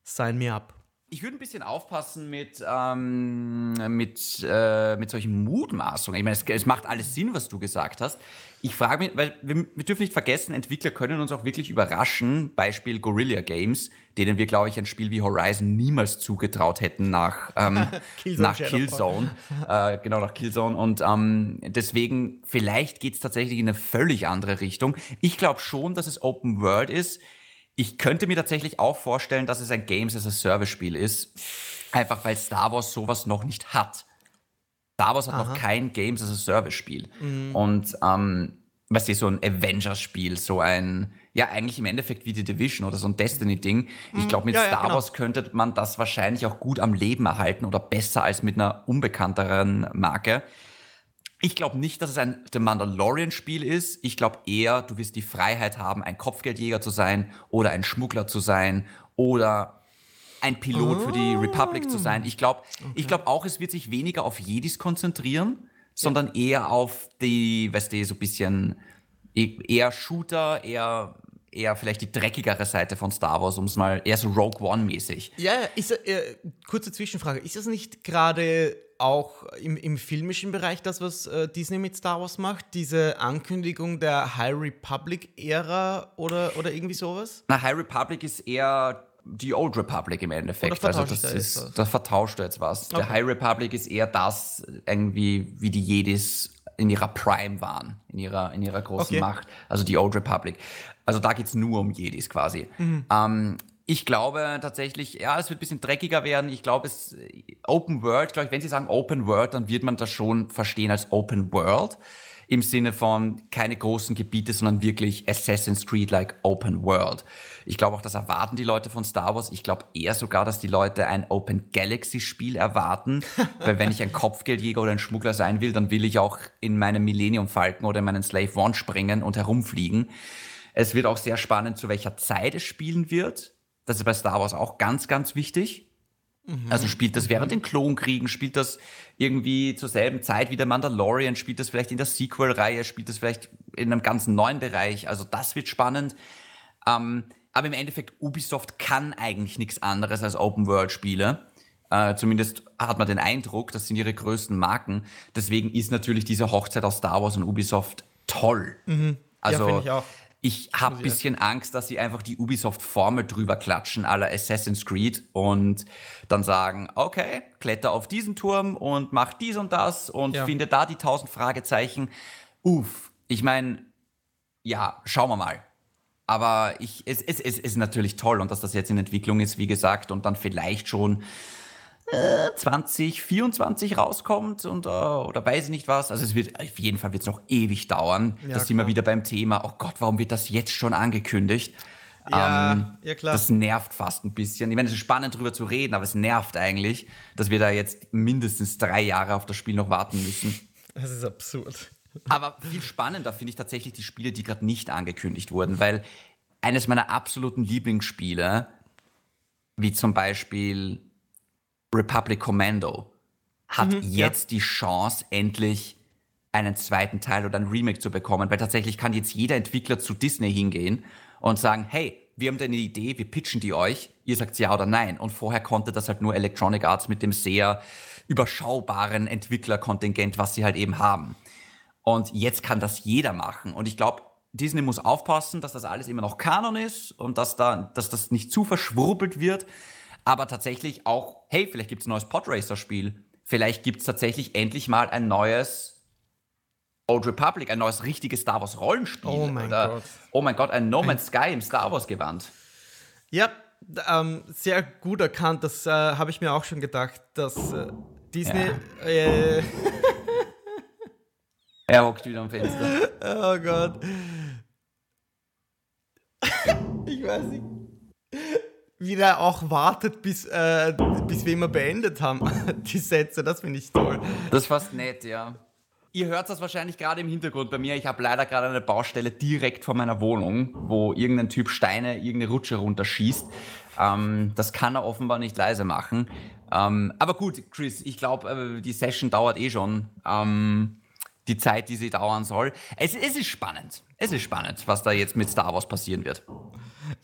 sign me up. Ich würde ein bisschen aufpassen mit, ähm, mit, äh, mit solchen Mutmaßungen. Ich meine, es, es, macht alles Sinn, was du gesagt hast. Ich frage mich, weil wir, wir, dürfen nicht vergessen, Entwickler können uns auch wirklich überraschen. Beispiel Guerrilla Games, denen wir, glaube ich, ein Spiel wie Horizon niemals zugetraut hätten nach, ähm, *laughs* Killzone nach Killzone. *laughs* äh, genau, nach Killzone. Und ähm, deswegen, vielleicht geht es tatsächlich in eine völlig andere Richtung. Ich glaube schon, dass es Open World ist. Ich könnte mir tatsächlich auch vorstellen, dass es ein Games as a Service Spiel ist. Einfach weil Star Wars sowas noch nicht hat. Star Wars hat Aha. noch kein Games as a Service Spiel. Mhm. Und ähm, weißt du, so ein Avengers-Spiel, so ein, ja, eigentlich im Endeffekt wie die Division oder so ein Destiny-Ding. Ich mhm. glaube, mit ja, Star ja, genau. Wars könnte man das wahrscheinlich auch gut am Leben erhalten oder besser als mit einer unbekannteren Marke. Ich glaube nicht, dass es ein The Mandalorian-Spiel ist. Ich glaube eher, du wirst die Freiheit haben, ein Kopfgeldjäger zu sein oder ein Schmuggler zu sein oder ein Pilot oh. für die Republic zu sein. Ich glaube okay. ich auch, es wird sich weniger auf Jedis konzentrieren, sondern ja. eher auf die, weißt du, so ein bisschen e-, eher Shooter, eher eher vielleicht die dreckigere Seite von Star Wars, um es mal eher so Rogue One-mäßig. Ja, ist, äh, kurze Zwischenfrage. Ist das nicht gerade auch im, im filmischen Bereich das, was äh, Disney mit Star Wars macht? Diese Ankündigung der High Republic-Ära oder, oder irgendwie sowas? Na, High Republic ist eher die Old Republic im Endeffekt. Also das ist, da vertauscht jetzt was. Okay. Der High Republic ist eher das irgendwie, wie die Jedis in ihrer Prime waren, in ihrer, in ihrer großen okay. Macht. Also die Old Republic. Also da geht es nur um Jedis quasi. Mhm. Ähm, ich glaube tatsächlich, ja, es wird ein bisschen dreckiger werden. Ich glaube, es Open World, glaube ich, wenn Sie sagen Open World, dann wird man das schon verstehen als Open World im Sinne von keine großen Gebiete, sondern wirklich Assassin's Creed-like Open World. Ich glaube auch, das erwarten die Leute von Star Wars. Ich glaube eher sogar, dass die Leute ein Open Galaxy-Spiel erwarten. *laughs* weil wenn ich ein Kopfgeldjäger oder ein Schmuggler sein will, dann will ich auch in meinen Millennium Falcon oder in meinen Slave One springen und herumfliegen. Es wird auch sehr spannend, zu welcher Zeit es spielen wird. Das ist bei Star Wars auch ganz, ganz wichtig. Mhm. Also spielt das während den Klonkriegen, spielt das irgendwie zur selben Zeit wie der Mandalorian, spielt das vielleicht in der Sequel-Reihe, spielt das vielleicht in einem ganz neuen Bereich. Also das wird spannend. Ähm, aber im Endeffekt, Ubisoft kann eigentlich nichts anderes als Open-World-Spiele. Äh, zumindest hat man den Eindruck, das sind ihre größten Marken. Deswegen ist natürlich diese Hochzeit aus Star Wars und Ubisoft toll. Mhm. Also ja, ich habe ein bisschen Angst, dass sie einfach die Ubisoft-Formel drüber klatschen, aller Assassin's Creed, und dann sagen, okay, kletter auf diesen Turm und mach dies und das und ja. finde da die tausend Fragezeichen. Uff, ich meine, ja, schauen wir mal. Aber ich, es, es, es ist natürlich toll und dass das jetzt in Entwicklung ist, wie gesagt, und dann vielleicht schon 2024 äh, rauskommt und, äh, oder weiß ich nicht was. Also es wird, auf jeden Fall wird es noch ewig dauern. Ja, das sind wir wieder beim Thema, oh Gott, warum wird das jetzt schon angekündigt? Ja, ähm, ja klar. Das nervt fast ein bisschen. Ich meine, es ist spannend darüber zu reden, aber es nervt eigentlich, dass wir da jetzt mindestens drei Jahre auf das Spiel noch warten müssen. Das ist absurd. Aber viel spannender finde ich tatsächlich die Spiele, die gerade nicht angekündigt wurden, weil eines meiner absoluten Lieblingsspiele, wie zum Beispiel Republic Commando hat mhm, jetzt ja. die Chance, endlich einen zweiten Teil oder ein Remake zu bekommen, weil tatsächlich kann jetzt jeder Entwickler zu Disney hingehen und sagen, hey, wir haben da eine Idee, wir pitchen die euch, ihr sagt ja oder nein. Und vorher konnte das halt nur Electronic Arts mit dem sehr überschaubaren Entwicklerkontingent, was sie halt eben haben. Und jetzt kann das jeder machen. Und ich glaube, Disney muss aufpassen, dass das alles immer noch Kanon ist und dass, da, dass das nicht zu verschwurbelt wird aber tatsächlich auch, hey, vielleicht gibt es ein neues Podracer-Spiel. Vielleicht gibt es tatsächlich endlich mal ein neues Old Republic, ein neues richtiges Star Wars Rollenspiel. Oh mein oder, Gott. Oh mein Gott, ein No Man's Sky im Star Wars Gewand. Ja, ähm, sehr gut erkannt. Das äh, habe ich mir auch schon gedacht, dass äh, Disney. Ja. Äh, *laughs* er hockt wieder am Fenster. *laughs* Oh Gott. ich weiß nicht wie der auch wartet, bis, äh, bis wir immer beendet haben, *laughs* die Sätze. Das finde ich toll. Das ist fast nett, ja. Ihr hört das wahrscheinlich gerade im Hintergrund bei mir. Ich habe leider gerade eine Baustelle direkt vor meiner Wohnung, wo irgendein Typ Steine, irgendeine Rutsche runterschießt. Ähm, das kann er offenbar nicht leise machen. Ähm, aber gut, Chris, ich glaube, äh, die Session dauert eh schon. Ähm, die Zeit, die sie dauern soll. Es, es ist spannend. Es ist spannend, was da jetzt mit Star Wars passieren wird.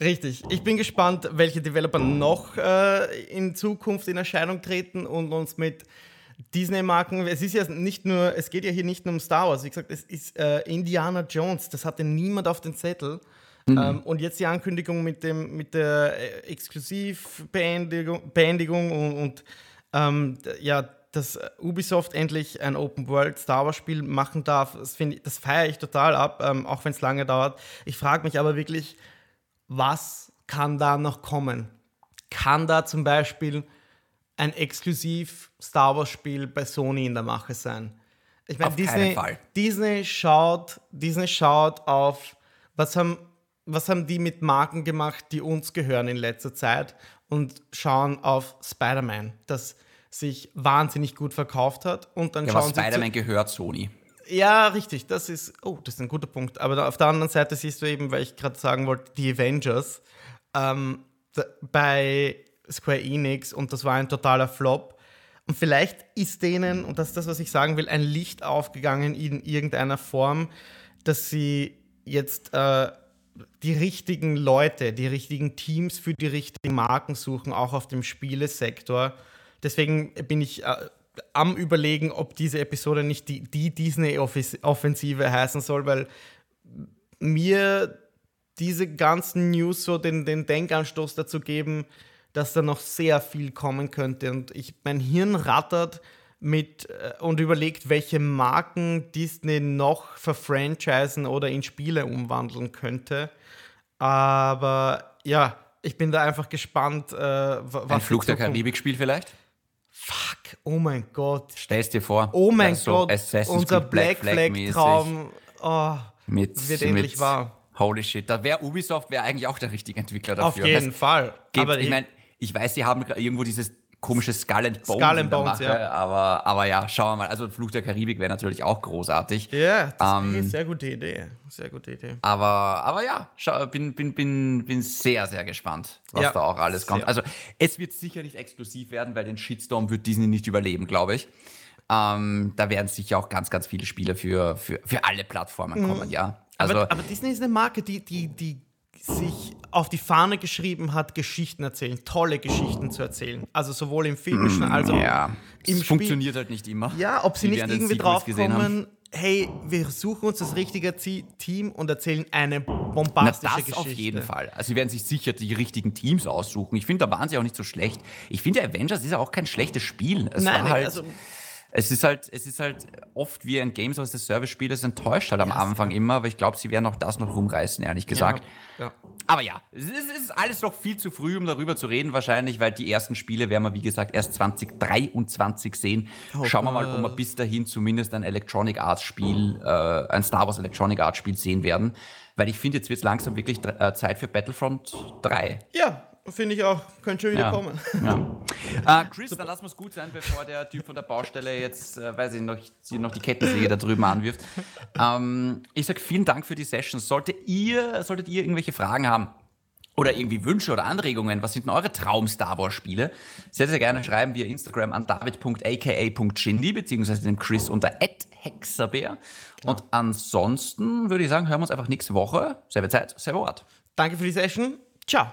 Richtig. Ich bin gespannt, welche Developer noch äh, in Zukunft in Erscheinung treten und uns mit Disney-Marken. Es ist ja nicht nur, es geht ja hier nicht nur um Star Wars. Wie gesagt, es ist äh, Indiana Jones. Das hatte niemand auf den Zettel. Mhm. Ähm, und jetzt die Ankündigung mit, dem, mit der äh, Exklusivbeendigung und, und ähm, ja, dass Ubisoft endlich ein Open World Star Wars Spiel machen darf, das, das feiere ich total ab, ähm, auch wenn es lange dauert. Ich frage mich aber wirklich, was kann da noch kommen? Kann da zum Beispiel ein exklusiv Star Wars-Spiel bei Sony in der Mache sein. Ich meine, Disney, Disney schaut, Disney schaut auf, was haben, was haben die mit Marken gemacht, die uns gehören in letzter Zeit und schauen auf Spider-Man, das sich wahnsinnig gut verkauft hat. Und dann ja, schauen Spider-Man gehört Sony. Ja, richtig. Das ist, oh, das ist ein guter Punkt. Aber auf der anderen Seite siehst du eben, weil ich gerade sagen wollte, die Avengers ähm, bei Square Enix und das war ein totaler Flop. Und vielleicht ist denen, und das ist das, was ich sagen will, ein Licht aufgegangen in irgendeiner Form, dass sie jetzt äh, die richtigen Leute, die richtigen Teams für die richtigen Marken suchen, auch auf dem Spielesektor. Deswegen bin ich äh, am Überlegen, ob diese Episode nicht die, die Disney-Offensive heißen soll, weil mir diese ganzen News so den, den Denkanstoß dazu geben, dass da noch sehr viel kommen könnte. Und ich, mein Hirn rattert mit äh, und überlegt, welche Marken Disney noch verfranchisen oder in Spiele umwandeln könnte. Aber ja, ich bin da einfach gespannt. Äh, was Ein Flug der Karibik-Spiel vielleicht? Fuck, oh mein Gott. Stell's dir vor. Oh mein Gott, so unser Black Flag-Traum oh, wird endlich wahr. Holy shit, da wäre Ubisoft wäre eigentlich auch der richtige Entwickler dafür. Auf jeden das Fall. Geht, aber ich meine, ich weiß, sie haben irgendwo dieses komische Skull and Bones, Skull and Bones ja. aber, aber ja, schauen wir mal. Also Fluch der Karibik wäre natürlich auch großartig. Ja, das ähm, ist sehr gute Idee. Sehr gute Idee. Aber, aber ja, schau, bin, bin, bin, bin sehr, sehr gespannt, was ja, da auch alles kommt. Also es wird sicher nicht exklusiv werden, weil den Shitstorm wird Disney nicht überleben, glaube ich. Ähm, da werden sicher auch ganz, ganz viele Spiele für, für, für alle Plattformen mhm. kommen, ja. Also, aber, aber Disney ist eine Marke, die, die, die sich auf die Fahne geschrieben hat, Geschichten erzählen, tolle Geschichten zu erzählen. Also sowohl im Filmischen mm, als auch ja. im Spiel. funktioniert halt nicht immer. Ja, ob sie nicht irgendwie draufkommen, hey, wir suchen uns das richtige Team und erzählen eine bombastische Na, das Geschichte. auf jeden Fall. Also sie werden sich sicher die richtigen Teams aussuchen. Ich finde, da waren sie auch nicht so schlecht. Ich finde, Avengers ist ja auch kein schlechtes Spiel. Es Nein, war halt, also es ist halt, es ist halt oft wie ein Games as a Service Spiel, das enttäuscht halt am Anfang immer, aber ich glaube, sie werden auch das noch rumreißen, ehrlich gesagt. Ja, ja. Aber ja, es ist, es ist, alles noch viel zu früh, um darüber zu reden, wahrscheinlich, weil die ersten Spiele werden wir, wie gesagt, erst 2023 sehen. Oh, Schauen wir mal, ob wir bis dahin zumindest ein Electronic Arts Spiel, äh, ein Star Wars Electronic Arts Spiel sehen werden. Weil ich finde, jetzt wird es langsam wirklich äh, Zeit für Battlefront 3. Ja, Finde ich auch. Könnte schon wieder ja. kommen. Ja. Äh, *laughs* Chris, dann lass uns gut sein, bevor der Typ von der Baustelle jetzt, äh, weiß ich noch, noch die Kettensäge da drüben anwirft. *laughs* Ähm, ich sage vielen Dank für die Session. Sollte ihr, solltet ihr irgendwelche Fragen haben, oder irgendwie Wünsche oder Anregungen, was sind denn eure Traum-Star Wars-Spiele? Sehr, sehr gerne schreiben via Instagram an david.aka.shindy beziehungsweise dem Chris unter hexabeer. Und ansonsten würde ich sagen, hören wir uns einfach nächste Woche. Selbe Zeit, selbe Ort. Danke für die Session. Ciao.